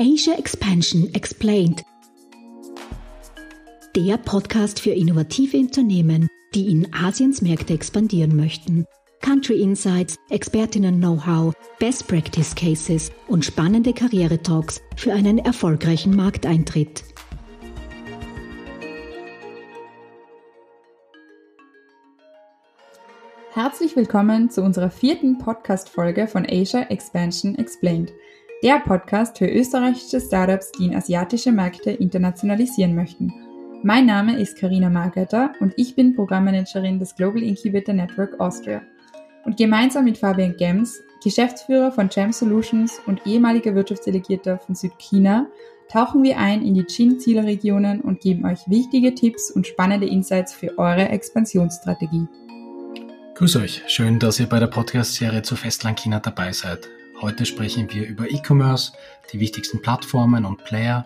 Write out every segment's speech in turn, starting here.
Asia Expansion Explained. Der Podcast für innovative Unternehmen, die in Asiens Märkte expandieren möchten. Country Insights, Expertinnen-Know-how, Best Practice Cases und spannende Karriere-Talks für einen erfolgreichen Markteintritt. Herzlich willkommen zu unserer vierten Podcast-Folge von Asia Expansion Explained, der Podcast für österreichische Startups, die in asiatische Märkte internationalisieren möchten. Mein Name ist Karina Margater und ich bin Programmmanagerin des Global Incubator Network Austria. Und gemeinsam mit Fabian Gems, Geschäftsführer von Gem Solutions und ehemaliger Wirtschaftsdelegierter von Südchina, tauchen wir ein in die Chin-Zielregionen und geben euch wichtige Tipps und spannende Insights für eure Expansionsstrategie. Grüß euch, schön, dass ihr bei der Podcast-Serie zu Festland China dabei seid. Heute sprechen wir über E-Commerce, die wichtigsten Plattformen und Player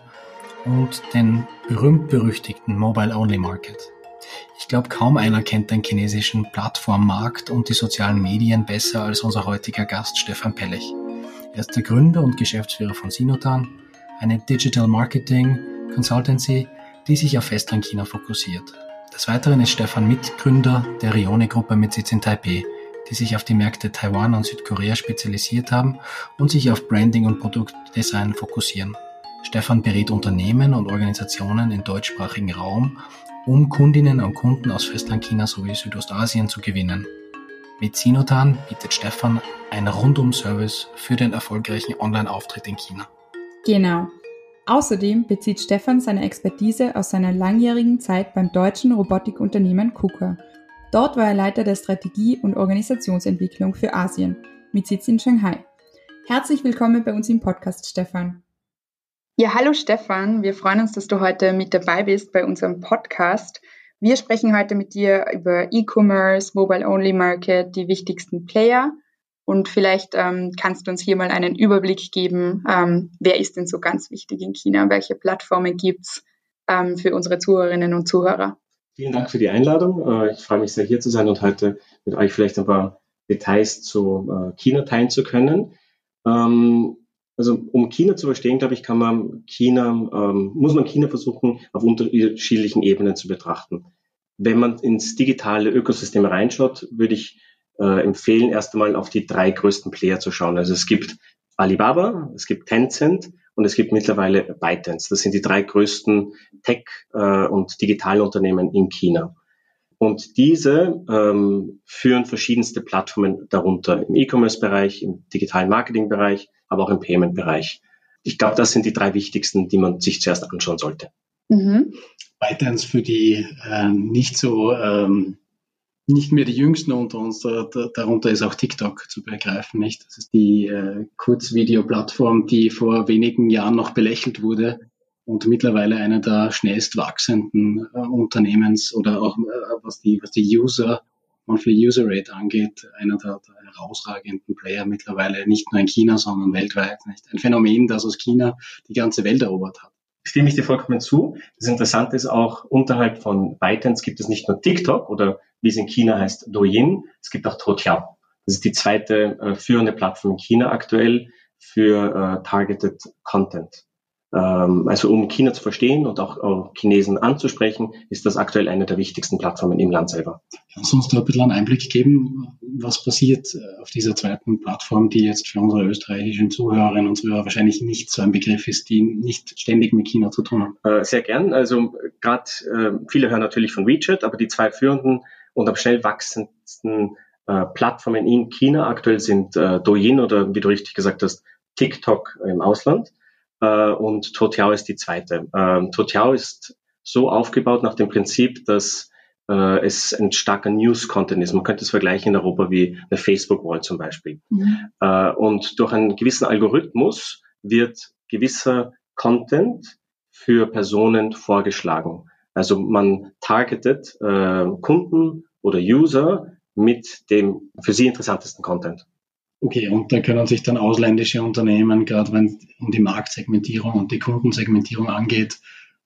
und den berühmt-berüchtigten Mobile-Only-Market. Ich glaube, kaum einer kennt den chinesischen Plattformmarkt und die sozialen Medien besser als unser heutiger Gast Stefan Pellich. Er ist der Gründer und Geschäftsführer von Sinotan, eine Digital Marketing Consultancy, die sich auf Festland China fokussiert. Des Weiteren ist Stefan Mitgründer der Rione-Gruppe mit Sitz in Taipei, die sich auf die Märkte Taiwan und Südkorea spezialisiert haben und sich auf Branding und Produktdesign fokussieren. Stefan berät Unternehmen und Organisationen im deutschsprachigen Raum, um Kundinnen und Kunden aus Festlandchina sowie Südostasien zu gewinnen. Mit Sinotan bietet Stefan einen Rundum-Service für den erfolgreichen Online-Auftritt in China. Genau. Außerdem bezieht Stefan seine Expertise aus seiner langjährigen Zeit beim deutschen Robotikunternehmen KUKA. Dort war er Leiter der Strategie und Organisationsentwicklung für Asien mit Sitz in Shanghai. Herzlich willkommen bei uns im Podcast, Stefan. Ja, hallo Stefan. Wir freuen uns, dass du heute mit dabei bist bei unserem Podcast. Wir sprechen heute mit dir über E-Commerce, Mobile-Only Market, die wichtigsten Player und vielleicht ähm, kannst du uns hier mal einen Überblick geben, ähm, wer ist denn so ganz wichtig in China, welche Plattformen gibt's ähm, für unsere Zuhörerinnen und Zuhörer. Vielen Dank für die Einladung. Äh, ich freue mich sehr, hier zu sein und heute mit euch vielleicht ein paar Details zu äh, China teilen zu können. Ähm, also um China zu verstehen, glaube ich, kann man China, ähm, muss man China versuchen, auf unterschiedlichen Ebenen zu betrachten. Wenn man ins digitale Ökosystem reinschaut, würde ich äh, empfehlen, erst einmal auf die drei größten Player zu schauen. Also es gibt Alibaba, es gibt Tencent und es gibt mittlerweile ByteDance. Das sind die drei größten Tech- äh, und Digitalunternehmen in China. Und diese ähm, führen verschiedenste Plattformen darunter im E-Commerce-Bereich, im digitalen Marketing-Bereich, aber auch im Payment-Bereich. Ich glaube, das sind die drei wichtigsten, die man sich zuerst anschauen sollte. Mhm. ByteDance für die äh, nicht so ähm, nicht mehr die Jüngsten unter uns, da, da, darunter ist auch TikTok zu begreifen, nicht? Das ist die äh, Kurzvideoplattform, die vor wenigen Jahren noch belächelt wurde und mittlerweile eine der schnellst wachsenden äh, Unternehmens oder auch äh, was die was die User Monthly User Rate angeht, einer der, der herausragenden Player mittlerweile nicht nur in China, sondern weltweit. Nicht? Ein Phänomen, das aus China die ganze Welt erobert hat stimme ich dir vollkommen zu. Das Interessante ist auch, unterhalb von ByteDance gibt es nicht nur TikTok oder wie es in China heißt, Douyin, es gibt auch Toutiao. Das ist die zweite äh, führende Plattform in China aktuell für äh, Targeted Content. Ähm, also um China zu verstehen und auch, auch Chinesen anzusprechen, ist das aktuell eine der wichtigsten Plattformen im Land selber. Kannst du uns da ein bisschen einen Einblick geben, was passiert äh, auf dieser zweiten Plattform, die jetzt für unsere österreichischen Zuhörerinnen und Zuhörer wahrscheinlich nicht so ein Begriff ist, die nicht ständig mit China zu tun haben? Äh, sehr gern. Also gerade äh, viele hören natürlich von WeChat, aber die zwei führenden und am schnell wachsendsten äh, Plattformen in China aktuell sind äh, Douyin oder wie du richtig gesagt hast, TikTok im Ausland äh, und Toutiao ist die zweite. Ähm, Toutiao ist so aufgebaut nach dem Prinzip, dass äh, es ein starker News-Content ist. Man könnte es vergleichen in Europa wie eine Facebook-Wall zum Beispiel. Mhm. Äh, und durch einen gewissen Algorithmus wird gewisser Content für Personen vorgeschlagen. Also man targetet äh, Kunden oder User mit dem für sie interessantesten Content. Okay, und da können sich dann ausländische Unternehmen, gerade wenn es um die Marktsegmentierung und die Kundensegmentierung angeht,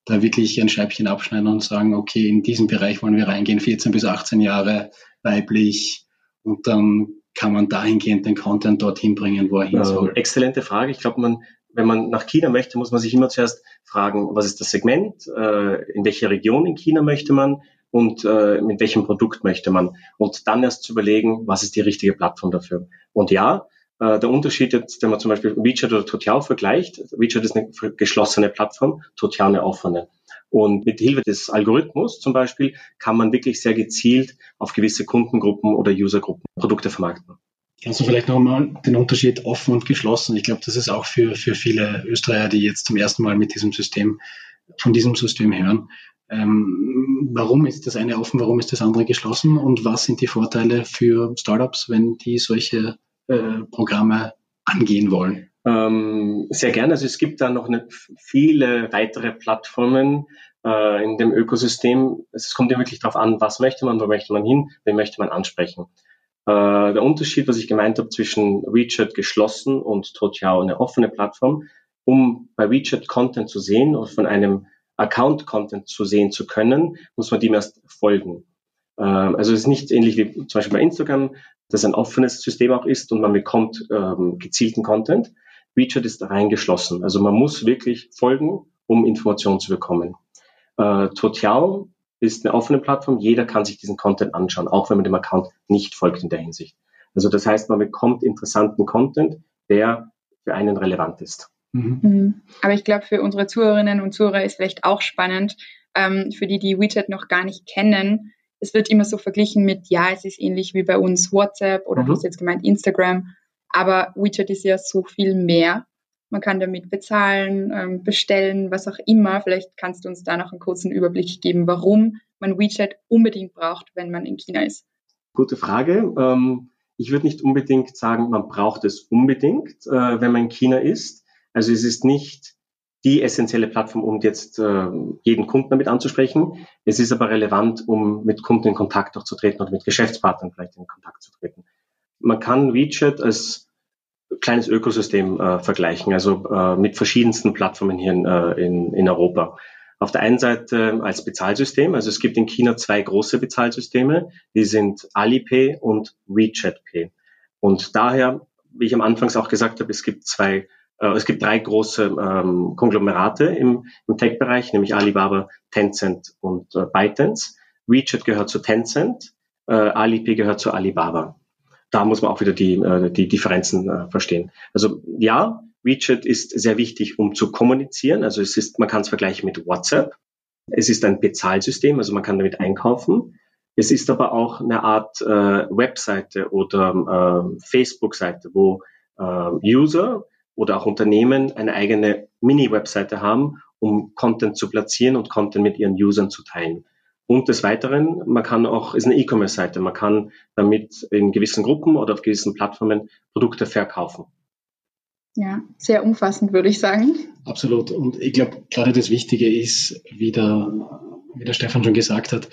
da wirklich ein Scheibchen abschneiden und sagen, okay, in diesen Bereich wollen wir reingehen, 14 bis 18 Jahre weiblich und dann kann man dahingehend den Content dorthin bringen, wo er hin soll. Äh, exzellente Frage. Ich glaube, man wenn man nach China möchte, muss man sich immer zuerst fragen, was ist das Segment, äh, in welche Region in China möchte man und äh, mit welchem Produkt möchte man. Und dann erst zu überlegen, was ist die richtige Plattform dafür. Und ja, äh, der Unterschied jetzt, wenn man zum Beispiel WeChat oder Toutiao vergleicht, WeChat ist eine geschlossene Plattform, Toutiao eine offene. Und mit Hilfe des Algorithmus zum Beispiel kann man wirklich sehr gezielt auf gewisse Kundengruppen oder Usergruppen Produkte vermarkten. Du vielleicht nochmal den Unterschied offen und geschlossen? Ich glaube, das ist auch für, für viele Österreicher, die jetzt zum ersten Mal mit diesem System, von diesem System hören. Ähm, warum ist das eine offen, warum ist das andere geschlossen und was sind die Vorteile für Startups, wenn die solche äh, Programme angehen wollen? Ähm, sehr gerne. Also es gibt da noch eine, viele weitere Plattformen äh, in dem Ökosystem. Es kommt ja wirklich darauf an, was möchte man, wo möchte man hin, wen möchte man ansprechen. Äh, der Unterschied, was ich gemeint habe zwischen WeChat geschlossen und Toutiao eine offene Plattform, um bei WeChat Content zu sehen oder von einem Account Content zu sehen zu können, muss man dem erst folgen. Äh, also es ist nicht ähnlich wie zum Beispiel bei Instagram, das ein offenes System auch ist und man bekommt ähm, gezielten Content. WeChat ist rein geschlossen. Also man muss wirklich folgen, um Informationen zu bekommen. Äh, Toutiao ist eine offene Plattform. Jeder kann sich diesen Content anschauen, auch wenn man dem Account nicht folgt in der Hinsicht. Also das heißt, man bekommt interessanten Content, der für einen relevant ist. Mhm. mhm. Aber ich glaube, für unsere Zuhörerinnen und Zuhörer ist vielleicht auch spannend, ähm, für die, die WeChat noch gar nicht kennen. Es wird immer so verglichen mit, ja, es ist ähnlich wie bei uns WhatsApp oder mhm. du hast jetzt gemeint Instagram. Aber WeChat ist ja so viel mehr. Man kann damit bezahlen, ähm, bestellen, was auch immer. Vielleicht kannst du uns da noch einen kurzen Überblick geben, warum man WeChat unbedingt braucht, wenn man in China ist. Gute Frage. Ähm, ich würde nicht unbedingt sagen, man braucht es unbedingt, äh, wenn man in China ist. Also es ist nicht die essentielle Plattform, um jetzt äh, jeden Kunden damit anzusprechen. Es ist aber relevant, um mit Kunden in Kontakt auch zu treten oder mit Geschäftspartnern vielleicht in Kontakt zu treten. Man kann WeChat als kleines Ökosystem äh, vergleichen, also äh, mit verschiedensten Plattformen hier in, äh, in, in Europa. Auf der einen Seite als Bezahlsystem, also es gibt in China zwei große Bezahlsysteme, die sind Alipay und WeChat Pay. Und daher, wie ich am Anfangs auch gesagt habe, es gibt zwei, es gibt drei große ähm, Konglomerate im, im Tech-Bereich, nämlich Alibaba, Tencent und äh, ByteDance. WeChat gehört zu Tencent, äh, Alipay gehört zu Alibaba da muss man auch wieder die, äh, die Differenzen äh, verstehen. Also ja, WeChat ist sehr wichtig, um zu kommunizieren. Also es ist, man kann es vergleichen mit WhatsApp. Es ist ein Bezahlsystem, also man kann damit einkaufen. Es ist aber auch eine Art äh, Webseite oder äh, Facebook-Seite, wo äh, User oder auch Unternehmen eine eigene Mini-Webseite haben, um Content zu platzieren und Content mit ihren Usern zu teilen. Und des Weiteren, man kann auch, ist eine E-Commerce-Seite, man kann damit in gewissen Gruppen oder auf gewissen Plattformen Produkte verkaufen. Ja, sehr umfassend, würde ich sagen. Absolut. Und ich glaube, gerade das Wichtige ist, wie der, wie der Stefan schon gesagt hat,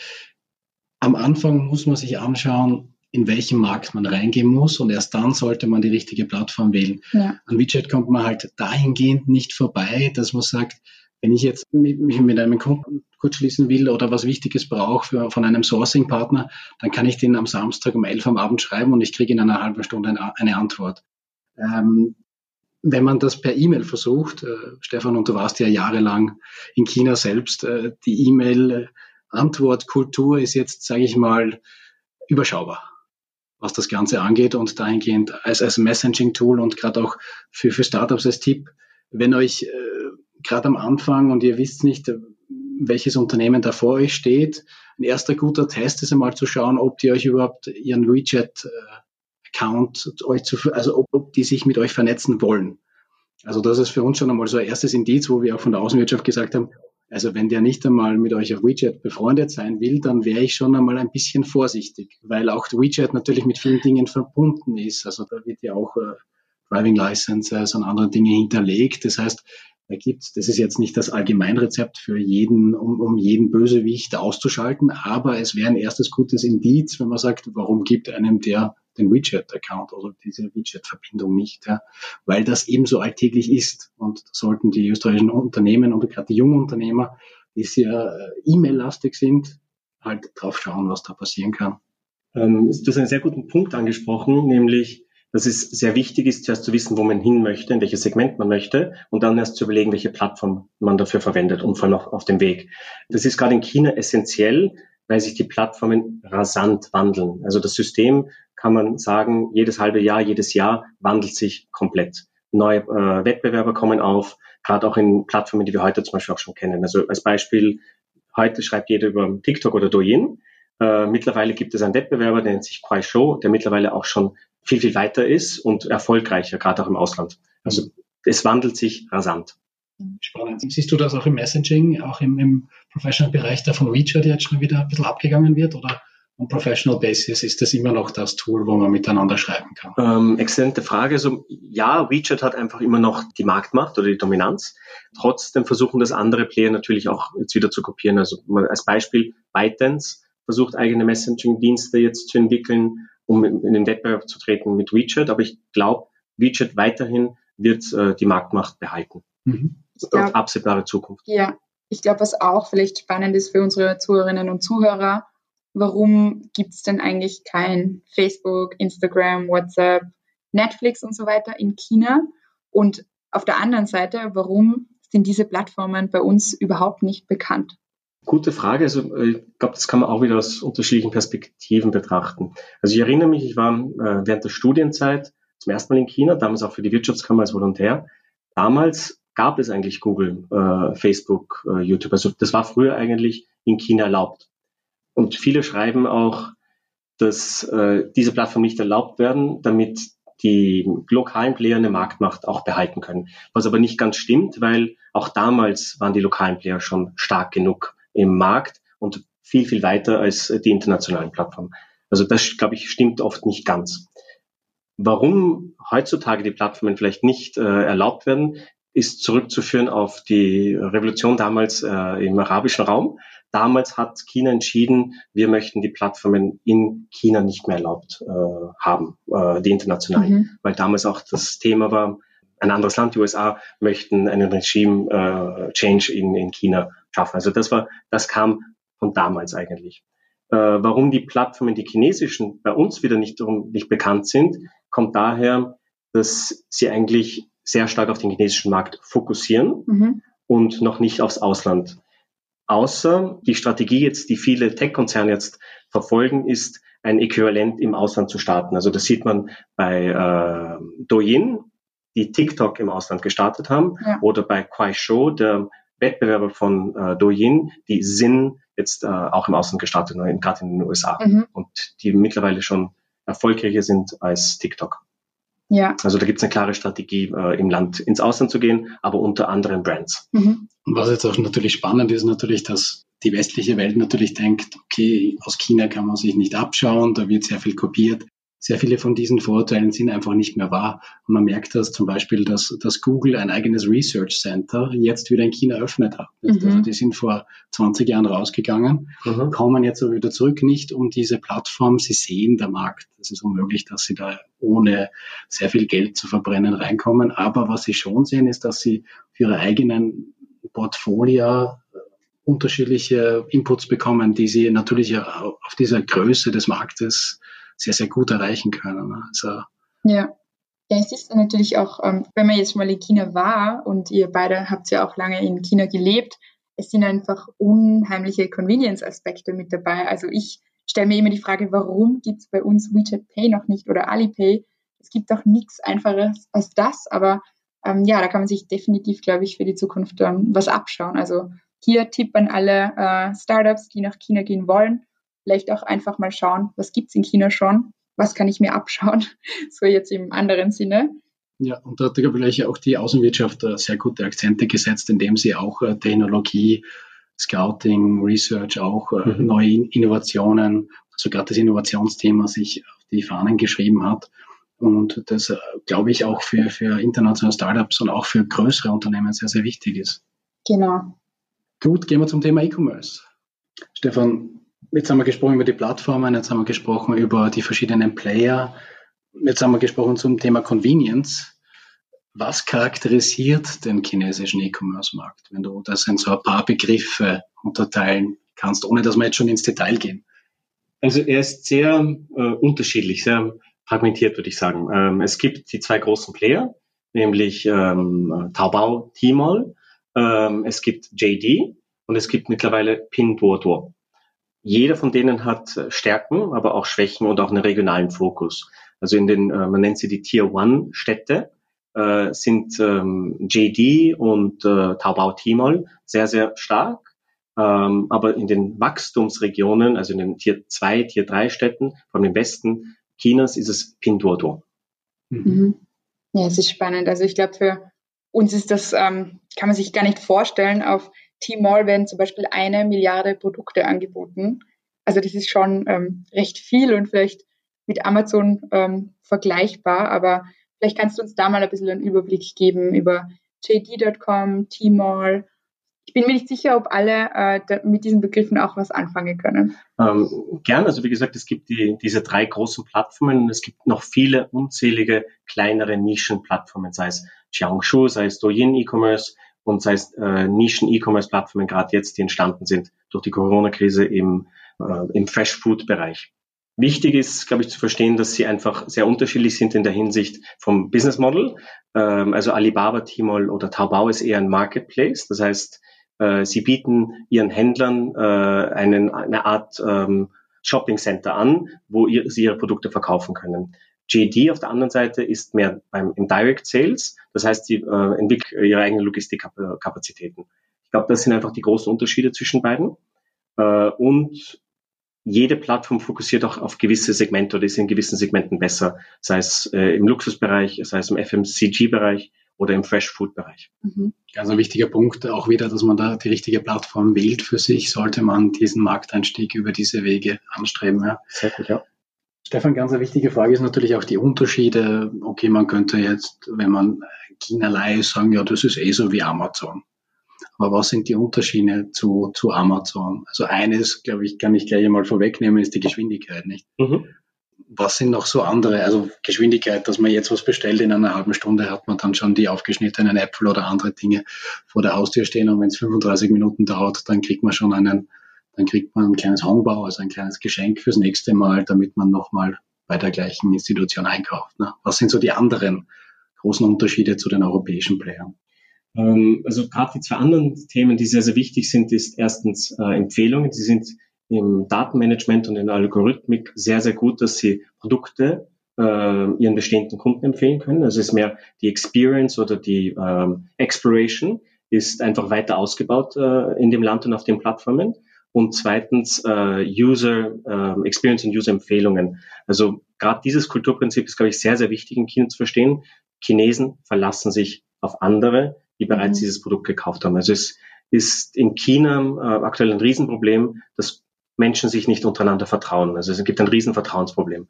am Anfang muss man sich anschauen, in welchen Markt man reingehen muss und erst dann sollte man die richtige Plattform wählen. Ja. An Widget kommt man halt dahingehend nicht vorbei, dass man sagt, wenn ich jetzt mich mit einem Kunden kurz schließen will oder was Wichtiges brauche von einem Sourcing-Partner, dann kann ich den am Samstag um elf am Abend schreiben und ich kriege in einer halben Stunde eine, eine Antwort. Ähm, wenn man das per E-Mail versucht, äh, Stefan, und du warst ja jahrelang in China selbst, äh, die E-Mail-Antwortkultur ist jetzt, sage ich mal, überschaubar, was das Ganze angeht und dahingehend als, als Messaging-Tool und gerade auch für, für Startups als Tipp, wenn euch äh, gerade am Anfang und ihr wisst nicht, welches Unternehmen da vor euch steht. Ein erster guter Test ist einmal zu schauen, ob die euch überhaupt ihren WeChat-Account äh, euch zu, also ob, ob die sich mit euch vernetzen wollen. Also das ist für uns schon einmal so ein erstes Indiz, wo wir auch von der Außenwirtschaft gesagt haben, also wenn der nicht einmal mit euch auf WeChat befreundet sein will, dann wäre ich schon einmal ein bisschen vorsichtig, weil auch WeChat natürlich mit vielen Dingen verbunden ist. Also da wird ja auch äh, Driving Licenses und andere Dinge hinterlegt. Das heißt, da gibt's, das ist jetzt nicht das Allgemeinrezept für jeden, um, um jeden Bösewicht auszuschalten, aber es wäre ein erstes gutes Indiz, wenn man sagt, warum gibt einem der den WeChat-Account oder diese WeChat-Verbindung nicht, ja? weil das eben so alltäglich ist. Und sollten die österreichischen Unternehmen und gerade die jungen Unternehmer, die sehr äh, E-Mail-lastig sind, halt drauf schauen, was da passieren kann. Ähm, du hast einen sehr guten Punkt angesprochen, nämlich dass es sehr wichtig ist, zuerst zu wissen, wo man hin möchte, in welches Segment man möchte und dann erst zu überlegen, welche Plattform man dafür verwendet und vor allem auch auf dem Weg. Das ist gerade in China essentiell, weil sich die Plattformen rasant wandeln. Also das System kann man sagen, jedes halbe Jahr, jedes Jahr wandelt sich komplett. Neue äh, Wettbewerber kommen auf, gerade auch in Plattformen, die wir heute zum Beispiel auch schon kennen. Also als Beispiel, heute schreibt jeder über TikTok oder Douyin. Äh, mittlerweile gibt es einen Wettbewerber, der nennt sich Kuaishou, der mittlerweile auch schon viel, viel weiter ist und erfolgreicher, gerade auch im Ausland. Also es wandelt sich rasant. Spannend. Siehst du das auch im Messaging, auch im, im Professional-Bereich da von WeChat jetzt schon wieder ein bisschen abgegangen wird oder on Professional Basis ist das immer noch das Tool, wo man miteinander schreiben kann? Ähm, exzellente Frage. Also ja, WeChat hat einfach immer noch die Marktmacht oder die Dominanz. Trotzdem versuchen das andere Player natürlich auch jetzt wieder zu kopieren. Also als Beispiel ByteDance versucht eigene Messaging-Dienste jetzt zu entwickeln um in, den Wettbewerb zu treten mit WeChat. Aber ich glaube, WeChat weiterhin wird äh, die Marktmacht behalten. Mhm. Glaub, auf absehbare Zukunft. Ja, ich glaube, was auch vielleicht spannend ist für unsere Zuhörerinnen und Zuhörer, warum gibt es denn eigentlich kein Facebook, Instagram, WhatsApp, Netflix und so weiter in China? Und auf der anderen Seite, warum sind diese Plattformen bei uns überhaupt nicht bekannt? Gute Frage. Also äh, ich glaube, das kann man auch wieder aus unterschiedlichen Perspektiven betrachten. Also ich erinnere mich, ich war äh, während der Studienzeit zum ersten Mal in China, damals auch für die Wirtschaftskammer als Volontär. Damals gab es eigentlich Google, äh, Facebook, YouTube. Also das war früher eigentlich in China erlaubt. Und viele schreiben auch, dass äh, diese Plattformen nicht erlaubt werden, damit die lokalen Player eine Marktmacht auch behalten können. Was aber nicht ganz stimmt, weil auch damals waren die lokalen Player schon stark genug im Markt und viel, viel weiter als die internationalen Plattformen. Also das, glaube ich, stimmt oft nicht ganz. Warum heutzutage die Plattformen vielleicht nicht äh, erlaubt werden, ist zurückzuführen auf die Revolution damals äh, im arabischen Raum. Damals hat China entschieden, wir möchten die Plattformen in China nicht mehr erlaubt äh, haben, äh, die internationalen, mhm. weil damals auch das Thema war, ein anderes Land, die USA, möchten einen Regime-Change äh, in, in China schaffen. Also das war, das kam von damals eigentlich. Äh, warum die Plattformen, die chinesischen, bei uns wieder nicht, nicht bekannt sind, kommt daher, dass sie eigentlich sehr stark auf den chinesischen Markt fokussieren mhm. und noch nicht aufs Ausland. Außer die Strategie jetzt, die viele Tech-Konzerne jetzt verfolgen, ist, ein Äquivalent im Ausland zu starten. Also das sieht man bei äh, Douyin, die TikTok im Ausland gestartet haben, ja. oder bei Kuaishou, der Wettbewerber von äh, Douyin, die Sinn jetzt äh, auch im Ausland gestartet, gerade in den USA mhm. und die mittlerweile schon erfolgreicher sind als TikTok. Ja. Also da gibt es eine klare Strategie, äh, im Land ins Ausland zu gehen, aber unter anderen Brands. Mhm. Und was jetzt auch natürlich spannend ist, natürlich, dass die westliche Welt natürlich denkt, okay, aus China kann man sich nicht abschauen, da wird sehr viel kopiert sehr viele von diesen Vorurteilen sind einfach nicht mehr wahr. Und man merkt das zum Beispiel, dass, dass Google ein eigenes Research Center jetzt wieder in China eröffnet hat. Mhm. Also die sind vor 20 Jahren rausgegangen, mhm. kommen jetzt aber wieder zurück, nicht um diese Plattform. Sie sehen der Markt. Es ist unmöglich, dass sie da ohne sehr viel Geld zu verbrennen reinkommen. Aber was sie schon sehen, ist, dass sie für ihre eigenen Portfolio unterschiedliche Inputs bekommen, die sie natürlich auf dieser Größe des Marktes sehr, sehr gut erreichen können. Ne? Also, ja. Ja, es ist natürlich auch, ähm, wenn man jetzt mal in China war und ihr beide habt ja auch lange in China gelebt, es sind einfach unheimliche Convenience-Aspekte mit dabei. Also ich stelle mir immer die Frage, warum gibt es bei uns WeChat Pay noch nicht oder Alipay? Es gibt doch nichts Einfaches als das, aber ähm, ja, da kann man sich definitiv, glaube ich, für die Zukunft ähm, was abschauen. Also hier Tipp an alle äh, Startups, die nach China gehen wollen vielleicht auch einfach mal schauen, was gibt's in China schon, was kann ich mir abschauen, so jetzt im anderen Sinne. Ja, und da hat vielleicht auch die Außenwirtschaft äh, sehr gute Akzente gesetzt, indem sie auch äh, Technologie, Scouting, Research, auch äh, mhm. neue Innovationen, also gerade das Innovationsthema sich auf die Fahnen geschrieben hat. Und das, glaube ich, auch für, für internationale Startups und auch für größere Unternehmen sehr, sehr wichtig ist. Genau. Gut, gehen wir zum Thema E-Commerce. Stefan, Jetzt haben wir gesprochen über die Plattformen, jetzt haben wir gesprochen über die verschiedenen Player, jetzt haben wir gesprochen zum Thema Convenience. Was charakterisiert den chinesischen E-Commerce-Markt, wenn du das in so ein paar Begriffe unterteilen kannst, ohne dass wir jetzt schon ins Detail gehen? Also er ist sehr äh, unterschiedlich, sehr fragmentiert, würde ich sagen. Ähm, es gibt die zwei großen Player, nämlich ähm, Taobao, Tmall. Ähm, es gibt JD und es gibt mittlerweile Pinduoduo. Jeder von denen hat Stärken, aber auch Schwächen und auch einen regionalen Fokus. Also in den, äh, man nennt sie die Tier One Städte, äh, sind ähm, JD und äh, Taobao Tmall sehr, sehr stark. Ähm, aber in den Wachstumsregionen, also in den Tier 2, Tier 3 Städten, von dem Westen Chinas, ist es Pinduoduo. Mhm. mhm. Ja, es ist spannend. Also ich glaube, für uns ist das, ähm, kann man sich gar nicht vorstellen. Auf Tmall werden zum Beispiel eine Milliarde Produkte angeboten. Also das ist schon ähm, recht viel und vielleicht mit Amazon ähm, vergleichbar, aber vielleicht kannst du uns da mal ein bisschen einen Überblick geben über JD.com, Tmall ich bin mir nicht sicher, ob alle äh, mit diesen Begriffen auch was anfangen können. Ähm, gern. Also wie gesagt, es gibt die, diese drei großen Plattformen und es gibt noch viele unzählige kleinere Nischenplattformen, sei es Xiangshu, sei es Douyin E-Commerce und sei es äh, Nischen-E-Commerce-Plattformen, gerade jetzt, die entstanden sind durch die Corona-Krise im, äh, im Fresh-Food-Bereich. Wichtig ist, glaube ich, zu verstehen, dass sie einfach sehr unterschiedlich sind in der Hinsicht vom Business Model. Ähm, also Alibaba, Tmall oder Taobao ist eher ein Marketplace. Das heißt, äh, sie bieten ihren Händlern äh, einen, eine Art ähm, Shopping Center an, wo ihr, sie ihre Produkte verkaufen können. JD auf der anderen Seite ist mehr beim, im Direct Sales, das heißt, sie äh, entwickeln ihre eigenen Logistikkapazitäten. Ich glaube, das sind einfach die großen Unterschiede zwischen beiden. Äh, und jede Plattform fokussiert auch auf gewisse Segmente oder ist in gewissen Segmenten besser, sei es äh, im Luxusbereich, sei es im FMCG-Bereich oder im Fresh Food Bereich. Mhm. Ganz ein wichtiger Punkt auch wieder, dass man da die richtige Plattform wählt für sich, sollte man diesen Markteinstieg über diese Wege anstreben. Ja. Sehr gut, ja. Stefan, ganz eine wichtige Frage ist natürlich auch die Unterschiede. Okay, man könnte jetzt, wenn man China ist, sagen, ja, das ist eh so wie Amazon. Aber was sind die Unterschiede zu, zu Amazon? Also eines, glaube ich, kann ich gleich einmal vorwegnehmen, ist die Geschwindigkeit, nicht? Mhm was sind noch so andere, also Geschwindigkeit, dass man jetzt was bestellt in einer halben Stunde, hat man dann schon die aufgeschnittenen Äpfel oder andere Dinge vor der Haustür stehen und wenn es 35 Minuten dauert, dann kriegt man schon einen, dann kriegt man ein kleines Hongbau, also ein kleines Geschenk fürs nächste Mal, damit man nochmal bei der gleichen Institution einkauft. Ne? Was sind so die anderen großen Unterschiede zu den europäischen Playern? Ähm, also gerade die zwei anderen Themen, die sehr, sehr wichtig sind, ist erstens äh, Empfehlungen. Die sind im Datenmanagement und in der Algorithmik sehr, sehr gut, dass sie Produkte äh, ihren bestehenden Kunden empfehlen können. Also es ist mehr die Experience oder die ähm, Exploration ist einfach weiter ausgebaut äh, in dem Land und auf den Plattformen. Und zweitens äh, User äh, Experience und User Empfehlungen. Also gerade dieses Kulturprinzip ist, glaube ich, sehr, sehr wichtig in China zu verstehen. Chinesen verlassen sich auf andere, die bereits mhm. dieses Produkt gekauft haben. Also es ist in China äh, aktuell ein Riesenproblem, dass Menschen sich nicht untereinander vertrauen. Also es gibt ein riesen Vertrauensproblem.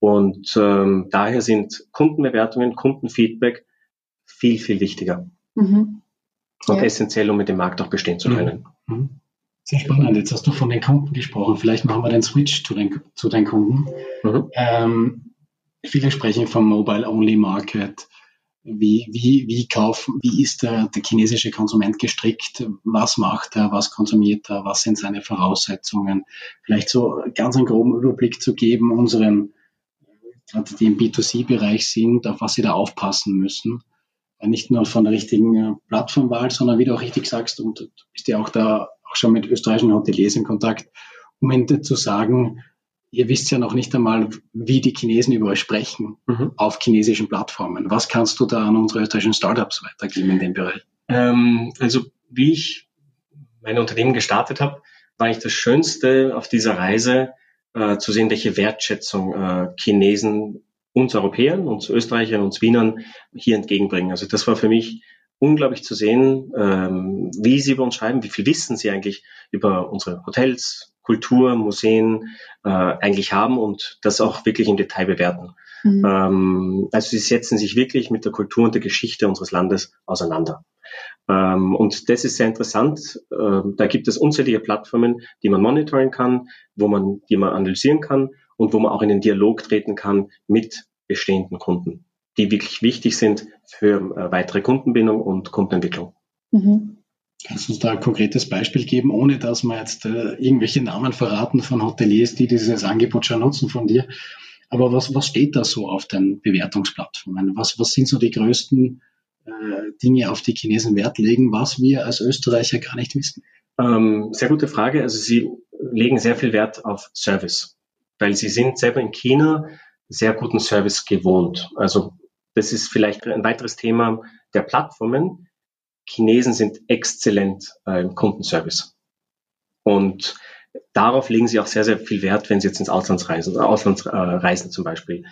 Und ähm, daher sind Kundenbewertungen, Kundenfeedback viel, viel wichtiger. Mhm. Und ja. essentiell, um mit dem Markt auch bestehen zu mhm. können. Mhm. Sehr spannend. Jetzt hast du von den Kunden gesprochen. Vielleicht machen wir den Switch zu den, zu den Kunden. Mhm. Ähm, viele sprechen vom Mobile-Only-Market wie, wie, wie kaufen, wie ist der, der chinesische Konsument gestrickt, was macht er, was konsumiert er, was sind seine Voraussetzungen. Vielleicht so ganz einen groben Überblick zu geben, unseren, die im B2C-Bereich sind, auf was sie da aufpassen müssen. Nicht nur von der richtigen äh, Plattformwahl, sondern wie du auch richtig sagst, und du bist ja auch da auch schon mit österreichischen Hoteliers in Kontakt, um ihnen zu sagen, ihr wisst ja noch nicht einmal, wie die Chinesen über euch sprechen mhm. auf chinesischen Plattformen. Was kannst du da an unsere österreichischen Startups weitergeben in dem Bereich? Ähm, also wie ich mein Unternehmen gestartet habe, war ich das Schönste auf dieser Reise äh, zu sehen, welche Wertschätzung äh, Chinesen uns Europäern, uns Österreichern, uns Wienern hier entgegenbringen. Also das war für mich unglaublich zu sehen, ähm, wie sie über uns schreiben, wie viel wissen sie eigentlich über unsere Hotels, Kultur, Museen äh, eigentlich haben und das auch wirklich im Detail bewerten. Mhm. Ähm, also sie setzen sich wirklich mit der Kultur und der Geschichte unseres Landes auseinander. Ähm, und das ist sehr interessant. Ähm, da gibt es unzählige Plattformen, die man monitoren kann, wo man, die man analysieren kann und wo man auch in den Dialog treten kann mit bestehenden Kunden, die wirklich wichtig sind für äh, weitere Kundenbindung und Kundenentwicklung. Mhm. Kannst du uns da ein konkretes Beispiel geben, ohne dass wir jetzt äh, irgendwelche Namen verraten von Hoteliers, die dieses Angebot schon nutzen von dir? Aber was, was steht da so auf den Bewertungsplattformen? Was, was sind so die größten äh, Dinge, auf die Chinesen Wert legen, was wir als Österreicher gar nicht wissen? Ähm, sehr gute Frage. Also Sie legen sehr viel Wert auf Service, weil Sie sind selber in China sehr guten Service gewohnt. Also das ist vielleicht ein weiteres Thema der Plattformen. Chinesen sind exzellent äh, im Kundenservice. Und darauf legen sie auch sehr, sehr viel Wert, wenn sie jetzt ins Ausland reisen, Ausland äh, zum Beispiel.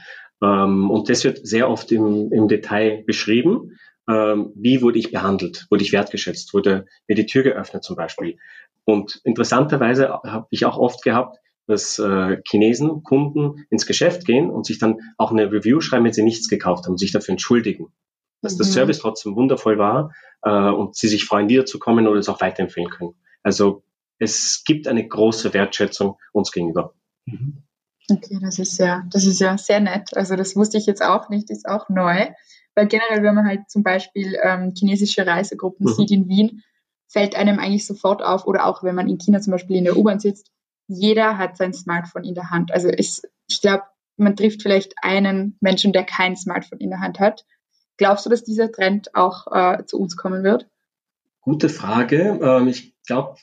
Ähm, und das wird sehr oft im, im Detail beschrieben. Ähm, wie wurde ich behandelt? Wurde ich wertgeschätzt? Wurde mir die Tür geöffnet zum Beispiel? Und interessanterweise habe ich auch oft gehabt, dass äh, Chinesen, Kunden ins Geschäft gehen und sich dann auch eine Review schreiben, wenn sie nichts gekauft haben, sich dafür entschuldigen. Dass mhm. das Service trotzdem wundervoll war äh, und sie sich freuen, wiederzukommen oder es auch weiterempfehlen können. Also es gibt eine große Wertschätzung uns gegenüber. Mhm. Okay, das ist ja, das ist ja sehr nett. Also das wusste ich jetzt auch nicht, ist auch neu. Weil generell, wenn man halt zum Beispiel ähm, chinesische Reisegruppen mhm. sieht in Wien, fällt einem eigentlich sofort auf, oder auch wenn man in China zum Beispiel in der U-Bahn sitzt, jeder hat sein Smartphone in der Hand. Also ich, ich glaube, man trifft vielleicht einen Menschen, der kein Smartphone in der Hand hat. Glaubst du, dass dieser Trend auch äh, zu uns kommen wird? Gute Frage. Ähm, ich glaube,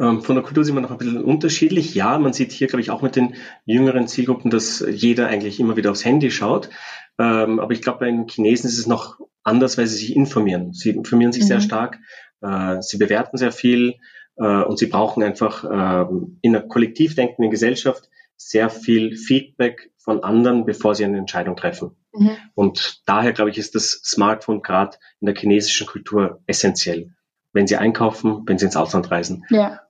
ähm, von der Kultur sind wir noch ein bisschen unterschiedlich. Ja, man sieht hier, glaube ich, auch mit den jüngeren Zielgruppen, dass jeder eigentlich immer wieder aufs Handy schaut. Ähm, aber ich glaube, bei den Chinesen ist es noch anders, weil sie sich informieren. Sie informieren sich mhm. sehr stark. Äh, sie bewerten sehr viel. Äh, und sie brauchen einfach äh, in einer kollektiv denkenden Gesellschaft sehr viel Feedback von anderen, bevor sie eine Entscheidung treffen. Mhm. Und daher, glaube ich, ist das Smartphone gerade in der chinesischen Kultur essentiell. Wenn sie einkaufen, wenn sie ins Ausland reisen. Ja.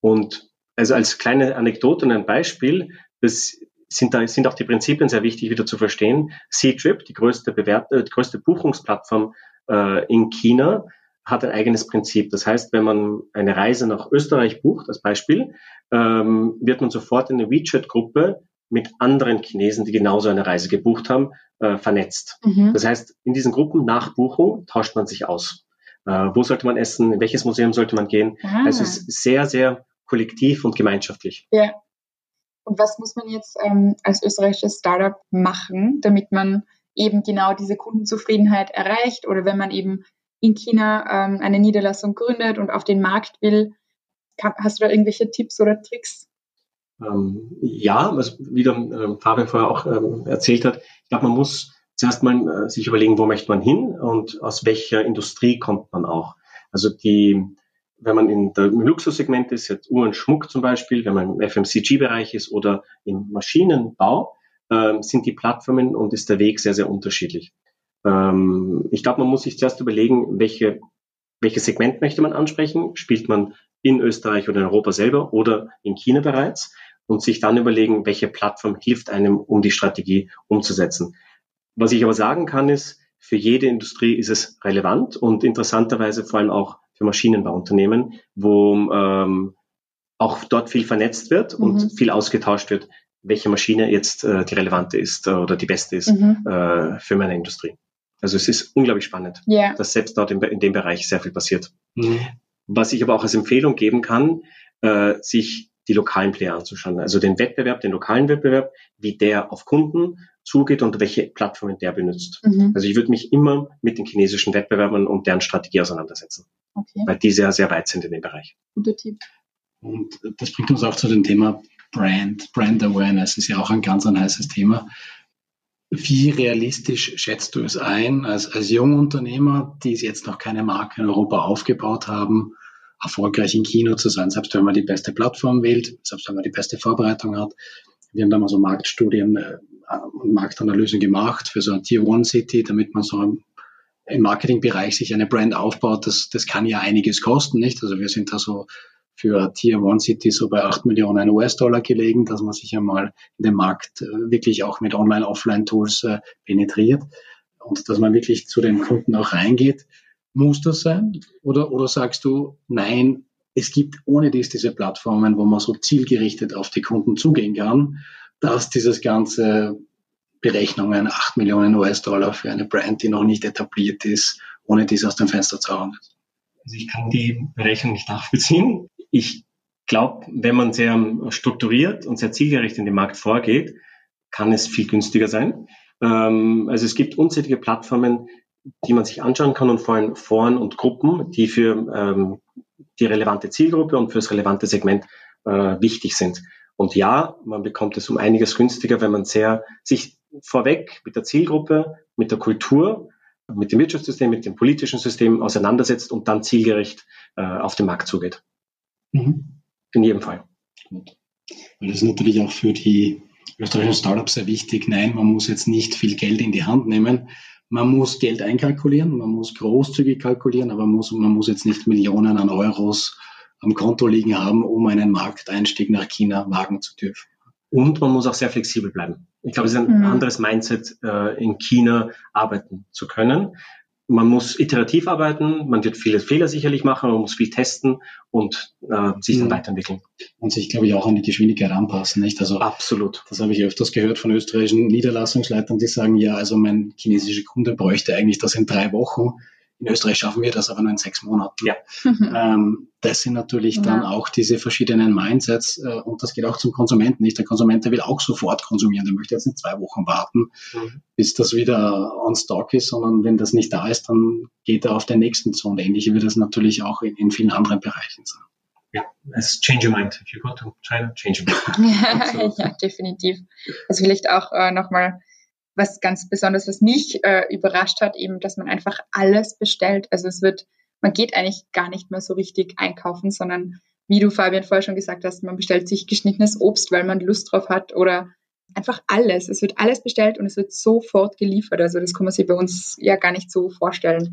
Und also als kleine Anekdote und ein Beispiel, das sind da sind auch die Prinzipien sehr wichtig wieder zu verstehen. C-Trip, die größte Bewert äh, die größte Buchungsplattform äh, in China, hat ein eigenes Prinzip. Das heißt, wenn man eine Reise nach Österreich bucht, als Beispiel, ähm, wird man sofort in eine WeChat-Gruppe mit anderen Chinesen, die genauso eine Reise gebucht haben, äh, vernetzt. Mhm. Das heißt, in diesen Gruppen nach Buchung tauscht man sich aus. Äh, wo sollte man essen? In welches Museum sollte man gehen? Ah. Also es ist sehr, sehr kollektiv und gemeinschaftlich. Ja. Und was muss man jetzt ähm, als österreichisches Startup machen, damit man eben genau diese Kundenzufriedenheit erreicht oder wenn man eben in China ähm, eine Niederlassung gründet und auf den Markt will. Kann, hast du da irgendwelche Tipps oder Tricks? Ähm, ja, was wieder ähm, Fabian vorher auch ähm, erzählt hat, ich glaube, man muss zuerst mal äh, sich überlegen, wo möchte man hin und aus welcher Industrie kommt man auch. Also die, wenn man in der, im Luxussegment ist, jetzt Uhr und Schmuck zum Beispiel, wenn man im FMCG-Bereich ist oder im Maschinenbau, äh, sind die Plattformen und ist der Weg sehr, sehr unterschiedlich. Ähm, ich glaube, man muss sich zuerst überlegen, welche, welches Segment möchte man ansprechen? Spielt man in Österreich oder in Europa selber oder in China bereits? Und sich dann überlegen, welche Plattform hilft einem, um die Strategie umzusetzen. Was ich aber sagen kann, ist, für jede Industrie ist es relevant und interessanterweise vor allem auch für Maschinenbauunternehmen, wo ähm, auch dort viel vernetzt wird mhm. und viel ausgetauscht wird, welche Maschine jetzt äh, die relevante ist äh, oder die beste ist mhm. äh, für meine Industrie. Also es ist unglaublich spannend, yeah. dass selbst dort in, in, dem Bereich sehr viel passiert. Mhm. Was ich aber auch als Empfehlung geben kann, äh, sich die lokalen Player anzuschauen, also den Wettbewerb, den lokalen Wettbewerb, wie der auf Kunden zugeht und welche Plattformen der benutzt. Mhm. Also ich würde mich immer mit den chinesischen Wettbewerbern und deren Strategie auseinandersetzen, okay. weil die sehr, sehr weit sind in dem Bereich. Guter Tipp. Und das bringt uns auch zu dem Thema Brand. Brand Awareness ist ja auch ein ganz ein heißes Thema. Wie realistisch schätzt du es ein, als, als Jungunternehmer, die jetzt noch keine Marke in Europa aufgebaut haben, erfolgreich in China zu sein, selbst wenn man die beste Plattform wählt, selbst wenn man die beste Vorbereitung hat. Wir haben da mal so Marktstudien äh, und Marktanalysen gemacht für so eine Tier One City, damit man so im Marketingbereich sich eine Brand aufbaut. Das, das kann ja einiges kosten, nicht? Also wir sind da so für Tier One City so bei 8 Millionen US-Dollar gelegen, dass man sich einmal in den Markt äh, wirklich auch mit Online-Offline-Tools äh, penetriert und dass man wirklich zu den Kunden auch reingeht. Muss das sein? Oder, oder sagst du, nein, es gibt ohne dies diese Plattformen, wo man so zielgerichtet auf die Kunden zugehen kann, dass dieses ganze Berechnungen 8 Millionen US-Dollar für eine Brand, die noch nicht etabliert ist, ohne dies aus dem Fenster zu hauen. Also ich kann die Berechnung nicht nachvollziehen. Ich glaube, wenn man sehr strukturiert und sehr zielgerichtet in den Markt vorgeht, kann es viel günstiger sein. Ähm, also es gibt unzählige Plattformen, die man sich anschauen kann und vor allem Foren und Gruppen, die für ähm, die relevante Zielgruppe und für das relevante Segment äh, wichtig sind. Und ja, man bekommt es um einiges günstiger, wenn man sehr sich vorweg mit der Zielgruppe, mit der Kultur, mit dem Wirtschaftssystem, mit dem politischen System auseinandersetzt und dann zielgerecht äh, auf den Markt zugeht. Mhm. In jedem Fall. Gut. Weil das ist natürlich auch für die österreichischen Startups sehr wichtig. Nein, man muss jetzt nicht viel Geld in die Hand nehmen. Man muss Geld einkalkulieren, man muss großzügig kalkulieren, aber man muss, man muss jetzt nicht Millionen an Euros am Konto liegen haben, um einen Markteinstieg nach China wagen zu dürfen. Und man muss auch sehr flexibel bleiben. Ich glaube, es ist ein mhm. anderes Mindset, äh, in China arbeiten zu können man muss iterativ arbeiten, man wird viele Fehler sicherlich machen, man muss viel testen und äh, sich dann mhm. weiterentwickeln. Und sich, glaube ich, auch an die Geschwindigkeit anpassen, nicht? Also absolut. Das habe ich öfters gehört von österreichischen Niederlassungsleitern, die sagen, ja, also mein chinesischer Kunde bräuchte eigentlich das in drei Wochen. In Österreich schaffen wir das aber nur in sechs Monaten. Ja. ähm, das sind natürlich dann ja. auch diese verschiedenen Mindsets äh, und das geht auch zum Konsumenten nicht. Der Konsument, der will auch sofort konsumieren, der möchte jetzt nicht zwei Wochen warten, mhm. bis das wieder on stock ist, sondern wenn das nicht da ist, dann geht er auf den nächsten zu und ähnlich wird das natürlich auch in, in vielen anderen Bereichen sein. Ja, es change your mind. If you go to China, change your mind. ja, definitiv. Also vielleicht auch äh, nochmal was ganz besonders, was mich äh, überrascht hat, eben, dass man einfach alles bestellt. Also es wird, man geht eigentlich gar nicht mehr so richtig einkaufen, sondern wie du Fabian vorher schon gesagt hast, man bestellt sich geschnittenes Obst, weil man Lust drauf hat oder einfach alles. Es wird alles bestellt und es wird sofort geliefert. Also das kann man sich bei uns ja gar nicht so vorstellen.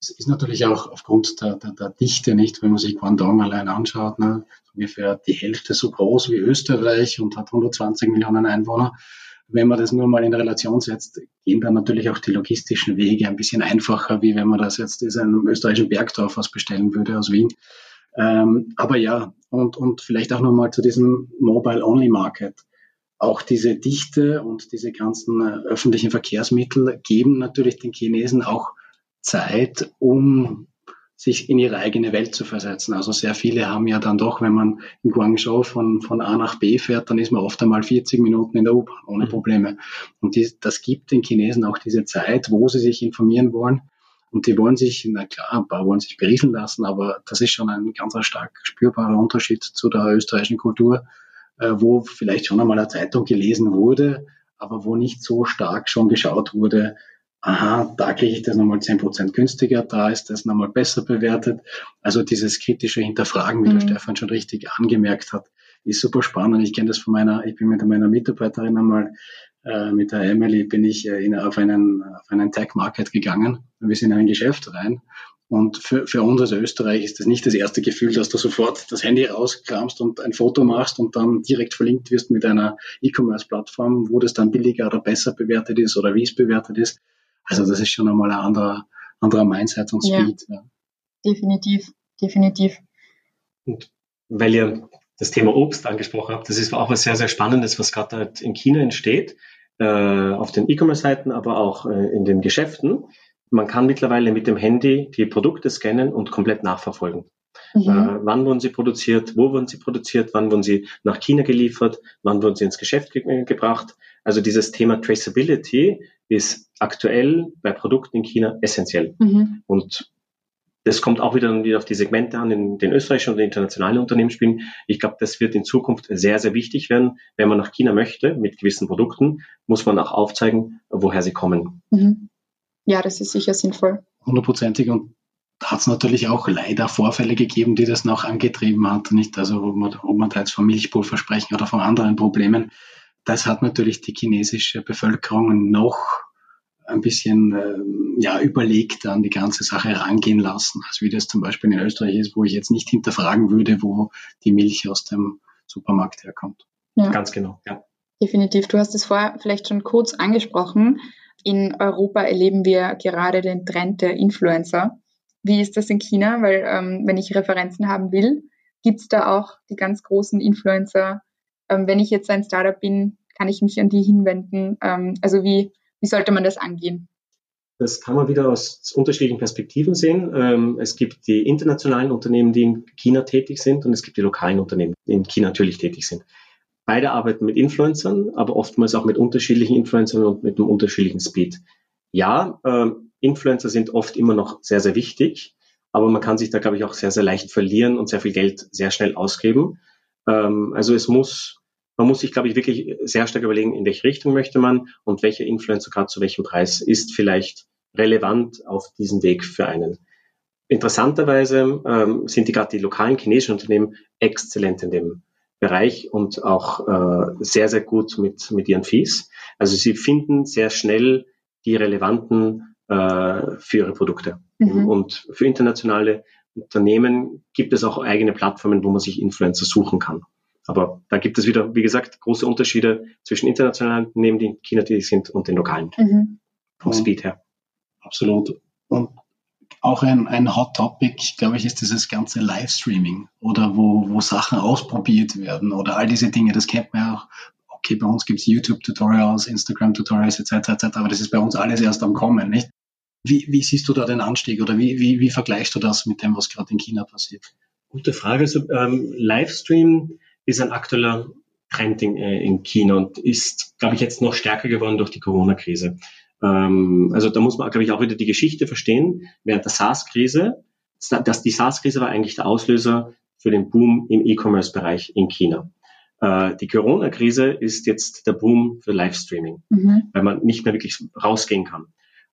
Es ist natürlich auch aufgrund der, der, der Dichte nicht, wenn man sich Guangdong allein anschaut, ne, ungefähr die Hälfte so groß wie Österreich und hat 120 Millionen Einwohner wenn man das nur mal in Relation setzt, gehen dann natürlich auch die logistischen Wege ein bisschen einfacher, wie wenn man das jetzt in einem österreichischen Bergdorf was bestellen würde aus Wien. Ähm, aber ja, und, und vielleicht auch nochmal zu diesem Mobile-Only-Market. Auch diese Dichte und diese ganzen äh, öffentlichen Verkehrsmittel geben natürlich den Chinesen auch Zeit, um sich in ihre eigene Welt zu versetzen. Also sehr viele haben ja dann doch, wenn man in Guangzhou von, von A nach B fährt, dann ist man oft einmal 40 Minuten in der U-Bahn ohne mhm. Probleme. Und die, das gibt den Chinesen auch diese Zeit, wo sie sich informieren wollen. Und die wollen sich, na klar, ein paar wollen sich berieseln lassen, aber das ist schon ein ganz stark spürbarer Unterschied zu der österreichischen Kultur, äh, wo vielleicht schon einmal eine Zeitung gelesen wurde, aber wo nicht so stark schon geschaut wurde, aha, da kriege ich das nochmal zehn Prozent günstiger, da ist das nochmal besser bewertet. Also dieses kritische Hinterfragen, wie mhm. der Stefan schon richtig angemerkt hat, ist super spannend. Ich kenne das von meiner, ich bin mit meiner Mitarbeiterin einmal, äh, mit der Emily, bin ich äh, in, auf einen, auf einen Tech-Market gegangen. Wir sind in ein Geschäft rein. Und für, für uns als Österreich ist das nicht das erste Gefühl, dass du sofort das Handy rauskramst und ein Foto machst und dann direkt verlinkt wirst mit einer E-Commerce-Plattform, wo das dann billiger oder besser bewertet ist oder wie es bewertet ist. Also das ist schon einmal ein anderer, anderer Mindset und Speed. Ja, ja. Definitiv, definitiv. Und weil ihr das Thema Obst angesprochen habt, das ist auch was sehr, sehr Spannendes, was gerade halt in China entsteht, äh, auf den E-Commerce-Seiten, aber auch äh, in den Geschäften. Man kann mittlerweile mit dem Handy die Produkte scannen und komplett nachverfolgen. Mhm. Äh, wann wurden sie produziert, wo wurden sie produziert, wann wurden sie nach China geliefert, wann wurden sie ins Geschäft ge gebracht. Also dieses Thema Traceability ist aktuell bei Produkten in China essentiell. Mhm. Und das kommt auch wieder auf die Segmente an, in den österreichischen und internationalen Unternehmen spielen. Ich glaube, das wird in Zukunft sehr, sehr wichtig werden. Wenn man nach China möchte mit gewissen Produkten, muss man auch aufzeigen, woher sie kommen. Mhm. Ja, das ist sicher sinnvoll. Hundertprozentig. Und da hat es natürlich auch leider Vorfälle gegeben, die das noch angetrieben hat. Nicht also, ob man, ob man da jetzt vom Milchpulver sprechen oder von anderen Problemen. Das hat natürlich die chinesische Bevölkerung noch ein bisschen ähm, ja, überlegt an die ganze Sache herangehen lassen, als wie das zum Beispiel in Österreich ist, wo ich jetzt nicht hinterfragen würde, wo die Milch aus dem Supermarkt herkommt. Ja. Ganz genau, ja. Definitiv. Du hast es vorher vielleicht schon kurz angesprochen. In Europa erleben wir gerade den Trend der Influencer. Wie ist das in China? Weil ähm, wenn ich Referenzen haben will, gibt es da auch die ganz großen Influencer. Ähm, wenn ich jetzt ein Startup bin, kann ich mich an die hinwenden. Ähm, also wie, wie sollte man das angehen? Das kann man wieder aus unterschiedlichen Perspektiven sehen. Ähm, es gibt die internationalen Unternehmen, die in China tätig sind und es gibt die lokalen Unternehmen, die in China natürlich tätig sind. beide arbeiten mit Influencern, aber oftmals auch mit unterschiedlichen Influencern und mit einem unterschiedlichen Speed. Ja, äh, Influencer sind oft immer noch sehr, sehr wichtig, aber man kann sich da, glaube ich, auch sehr, sehr leicht verlieren und sehr viel Geld sehr schnell ausgeben. Ähm, also es muss, man muss sich, glaube ich, wirklich sehr stark überlegen, in welche Richtung möchte man und welcher Influencer gerade zu welchem Preis ist vielleicht relevant auf diesem Weg für einen. Interessanterweise ähm, sind die gerade die lokalen chinesischen Unternehmen exzellent in dem Bereich und auch äh, sehr, sehr gut mit, mit ihren Fees. Also sie finden sehr schnell die relevanten äh, für ihre Produkte. Mhm. Und für internationale Unternehmen gibt es auch eigene Plattformen, wo man sich Influencer suchen kann. Aber da gibt es wieder, wie gesagt, große Unterschiede zwischen internationalen Unternehmen, die in China tätig sind, und den lokalen. Mhm. Vom Speed her. Absolut. Und auch ein, ein Hot Topic, glaube ich, ist dieses ganze Livestreaming oder wo, wo Sachen ausprobiert werden oder all diese Dinge. Das kennt man ja auch. Okay, bei uns gibt es YouTube-Tutorials, Instagram-Tutorials etc., etc., aber das ist bei uns alles erst am Kommen, nicht? Wie, wie siehst du da den Anstieg oder wie, wie, wie vergleichst du das mit dem, was gerade in China passiert? Gute Frage. Also, ähm, Livestream ist ein aktueller Trend in, äh, in China und ist, glaube ich, jetzt noch stärker geworden durch die Corona-Krise. Ähm, also da muss man, glaube ich, auch wieder die Geschichte verstehen. Während der SARS-Krise, dass die SARS-Krise war eigentlich der Auslöser für den Boom im E-Commerce-Bereich in China. Äh, die Corona-Krise ist jetzt der Boom für Livestreaming, mhm. weil man nicht mehr wirklich rausgehen kann.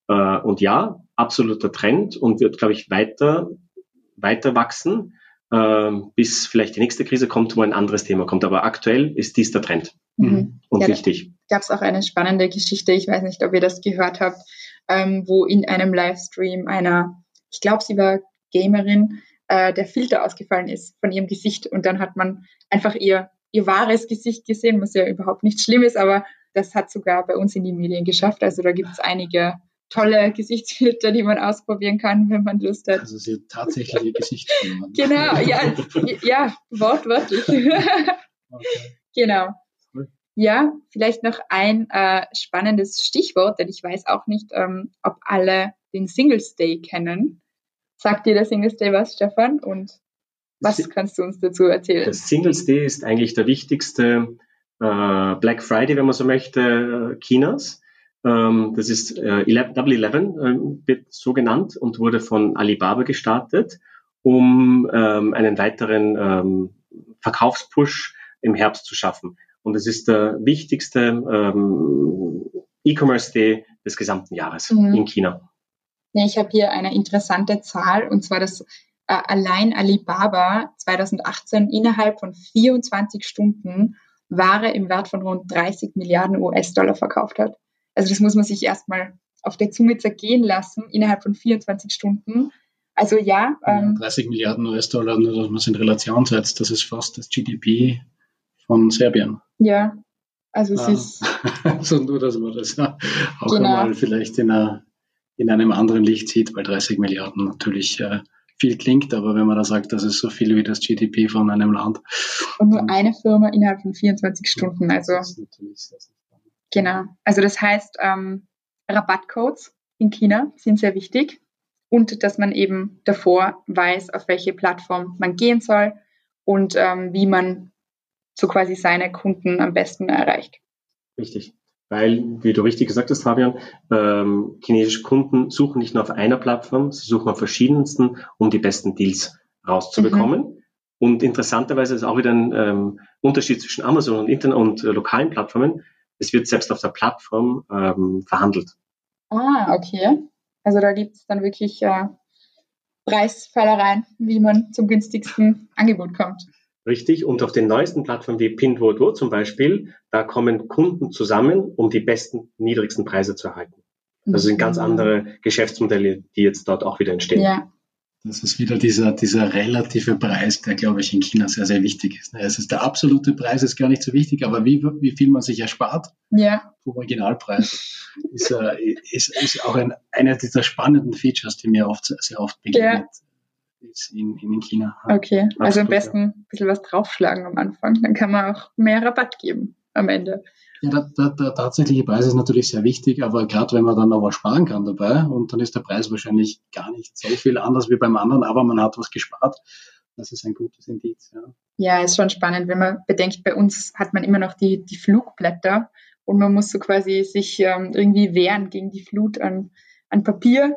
Äh, und ja, absoluter Trend und wird, glaube ich, weiter, weiter wachsen, bis vielleicht die nächste Krise kommt, wo ein anderes Thema kommt. Aber aktuell ist dies der Trend mhm. und ja, wichtig gab es auch eine spannende Geschichte, ich weiß nicht, ob ihr das gehört habt, ähm, wo in einem Livestream einer, ich glaube, sie war Gamerin, äh, der Filter ausgefallen ist von ihrem Gesicht und dann hat man einfach ihr, ihr wahres Gesicht gesehen, was ja überhaupt nicht schlimm ist, aber das hat sogar bei uns in die Medien geschafft. Also da gibt es einige tolle Gesichtsfilter, die man ausprobieren kann, wenn man Lust hat. Also sie tatsächlich ihr Gesicht Genau, ja, ja, wortwörtlich. Okay. Genau. Ja, vielleicht noch ein äh, spannendes Stichwort, denn ich weiß auch nicht, ähm, ob alle den Singles Day kennen. Sagt dir der Singles Day was, Stefan? Und was kannst du uns dazu erzählen? Der Singles Day ist eigentlich der wichtigste äh, Black Friday, wenn man so möchte, äh, Chinas. Ähm, das ist äh, Double Eleven, äh, wird so genannt und wurde von Alibaba gestartet, um ähm, einen weiteren ähm, Verkaufspush im Herbst zu schaffen. Und es ist der wichtigste ähm, E-Commerce Day des gesamten Jahres mhm. in China. Ja, ich habe hier eine interessante Zahl, und zwar, dass äh, allein Alibaba 2018 innerhalb von 24 Stunden Ware im Wert von rund 30 Milliarden US-Dollar verkauft hat. Also das muss man sich erstmal auf der Zunge zergehen lassen, innerhalb von 24 Stunden. Also ja. Ähm, 30 Milliarden US-Dollar, nur dass man es in Relation setzt, das ist fast das GDP von Serbien. Ja, also es ah. ist. so nur, dass man das auch genau. einmal vielleicht in, einer, in einem anderen Licht sieht, weil 30 Milliarden natürlich äh, viel klingt, aber wenn man da sagt, das ist so viel wie das GDP von einem Land. Und nur eine Firma innerhalb von 24 Stunden, also. Das ist natürlich sehr, sehr. Genau. Also das heißt, ähm, Rabattcodes in China sind sehr wichtig und dass man eben davor weiß, auf welche Plattform man gehen soll und ähm, wie man so quasi seine Kunden am besten erreicht. Richtig. Weil, wie du richtig gesagt hast, Fabian, ähm, chinesische Kunden suchen nicht nur auf einer Plattform, sie suchen auf verschiedensten, um die besten Deals rauszubekommen. Mhm. Und interessanterweise ist auch wieder ein ähm, Unterschied zwischen Amazon und Internet und äh, lokalen Plattformen. Es wird selbst auf der Plattform ähm, verhandelt. Ah, okay. Also da gibt es dann wirklich äh, Preisfallereien, wie man zum günstigsten Angebot kommt. Richtig. Und auf den neuesten Plattformen wie Pinduoduo zum Beispiel, da kommen Kunden zusammen, um die besten, niedrigsten Preise zu erhalten. Das sind ganz mhm. andere Geschäftsmodelle, die jetzt dort auch wieder entstehen. Ja. Das ist wieder dieser, dieser relative Preis, der, glaube ich, in China sehr, sehr wichtig ist. Es ist der absolute Preis ist gar nicht so wichtig, aber wie, wie viel man sich erspart ja. vom Originalpreis ist, äh, ist, ist auch ein, einer dieser spannenden Features, die mir oft, sehr oft begegnet. Ja ist in, in China. Okay, Absolut, also am besten ein bisschen was draufschlagen am Anfang, dann kann man auch mehr Rabatt geben am Ende. Ja, der, der, der tatsächliche Preis ist natürlich sehr wichtig, aber gerade wenn man dann noch was sparen kann dabei und dann ist der Preis wahrscheinlich gar nicht so viel anders wie beim anderen, aber man hat was gespart, das ist ein gutes Indiz. Ja. ja, ist schon spannend, wenn man bedenkt, bei uns hat man immer noch die, die Flugblätter und man muss so quasi sich ähm, irgendwie wehren gegen die Flut an, an Papier.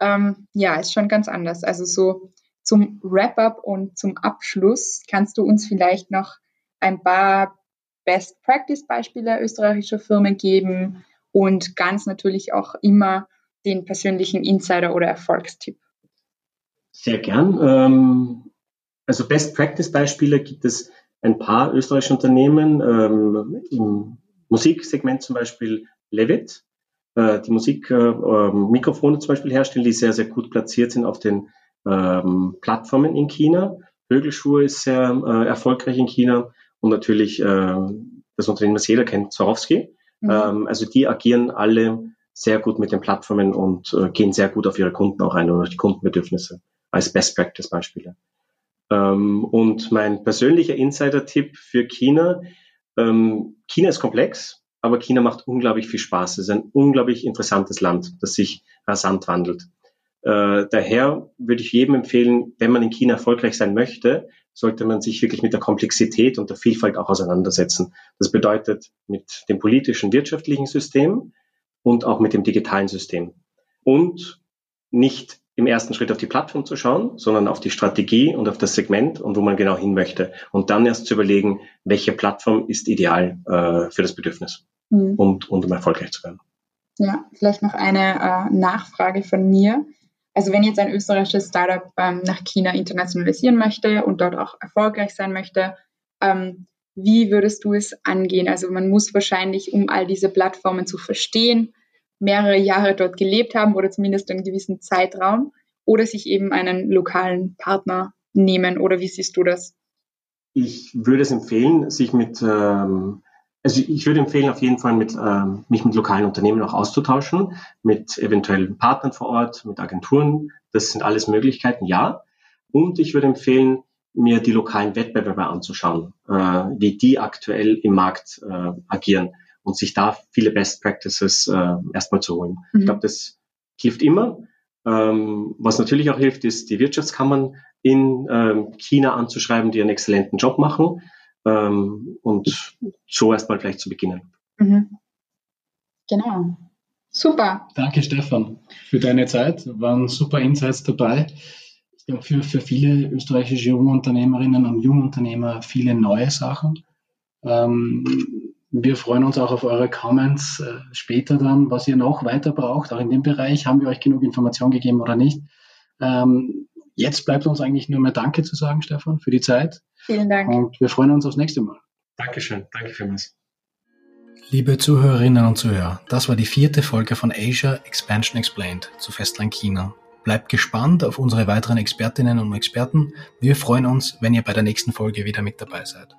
Ähm, ja, ist schon ganz anders. Also so zum Wrap-up und zum Abschluss kannst du uns vielleicht noch ein paar Best Practice Beispiele österreichischer Firmen geben und ganz natürlich auch immer den persönlichen Insider oder Erfolgstipp. Sehr gern. Ähm, also Best Practice Beispiele gibt es ein paar österreichische Unternehmen ähm, im Musiksegment zum Beispiel Levitt, äh, die Musikmikrofone äh, zum Beispiel herstellen, die sehr, sehr gut platziert sind auf den ähm, Plattformen in China. Högelschuhe ist sehr äh, erfolgreich in China und natürlich äh, das Unternehmen, das jeder kennt, Swarovski. Mhm. Ähm, also die agieren alle sehr gut mit den Plattformen und äh, gehen sehr gut auf ihre Kunden auch ein oder die Kundenbedürfnisse als Best Practice Beispiele. Ähm, und mein persönlicher Insider-Tipp für China, ähm, China ist komplex, aber China macht unglaublich viel Spaß. Es ist ein unglaublich interessantes Land, das sich rasant wandelt. Äh, daher würde ich jedem empfehlen, wenn man in China erfolgreich sein möchte, sollte man sich wirklich mit der Komplexität und der Vielfalt auch auseinandersetzen. Das bedeutet mit dem politischen, wirtschaftlichen System und auch mit dem digitalen System. Und nicht im ersten Schritt auf die Plattform zu schauen, sondern auf die Strategie und auf das Segment und wo man genau hin möchte. Und dann erst zu überlegen, welche Plattform ist ideal äh, für das Bedürfnis mhm. und, und um erfolgreich zu werden. Ja, vielleicht noch eine äh, Nachfrage von mir. Also wenn jetzt ein österreichisches Startup ähm, nach China internationalisieren möchte und dort auch erfolgreich sein möchte, ähm, wie würdest du es angehen? Also man muss wahrscheinlich, um all diese Plattformen zu verstehen, mehrere Jahre dort gelebt haben oder zumindest einen gewissen Zeitraum oder sich eben einen lokalen Partner nehmen oder wie siehst du das? Ich würde es empfehlen, sich mit ähm, also ich würde empfehlen, auf jeden Fall mit, ähm, mich mit lokalen Unternehmen auch auszutauschen, mit eventuellen Partnern vor Ort, mit Agenturen. Das sind alles Möglichkeiten, ja. Und ich würde empfehlen, mir die lokalen Wettbewerber anzuschauen, äh, wie die aktuell im Markt äh, agieren und sich da viele Best Practices äh, erstmal zu holen. Mhm. Ich glaube, das hilft immer. Ähm, was natürlich auch hilft, ist die Wirtschaftskammern in ähm, China anzuschreiben, die einen exzellenten Job machen ähm, und so erstmal vielleicht zu beginnen. Mhm. Genau. Super. Danke, Stefan, für deine Zeit. Waren super Insights dabei. Ich glaube, für, für viele österreichische Jungunternehmerinnen und Jungunternehmer viele neue Sachen. Ähm, wir freuen uns auch auf eure Comments äh, später dann, was ihr noch weiter braucht. Auch in dem Bereich haben wir euch genug Informationen gegeben oder nicht. Ähm, jetzt bleibt uns eigentlich nur mehr Danke zu sagen, Stefan, für die Zeit. Vielen Dank. Und wir freuen uns aufs nächste Mal. Dankeschön. Danke vielmals. Liebe Zuhörerinnen und Zuhörer, das war die vierte Folge von Asia Expansion Explained zu Festland China. Bleibt gespannt auf unsere weiteren Expertinnen und Experten. Wir freuen uns, wenn ihr bei der nächsten Folge wieder mit dabei seid.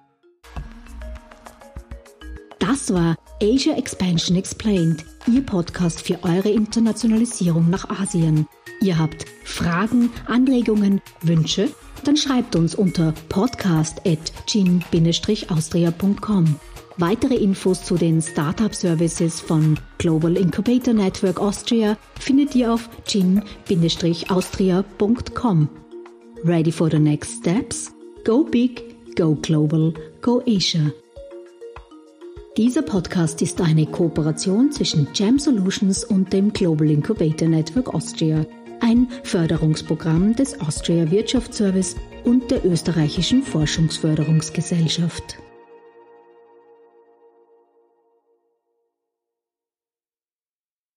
Das war Asia Expansion Explained, Ihr Podcast für eure Internationalisierung nach Asien. Ihr habt Fragen, Anregungen, Wünsche? Dann schreibt uns unter podcast.gin-austria.com. Weitere Infos zu den Startup Services von Global Incubator Network Austria findet ihr auf gin-austria.com. Ready for the next steps? Go big, go global, go Asia. Dieser Podcast ist eine Kooperation zwischen Jam Solutions und dem Global Incubator Network Austria ein Förderungsprogramm des Austria Wirtschaftsservice und der österreichischen Forschungsförderungsgesellschaft.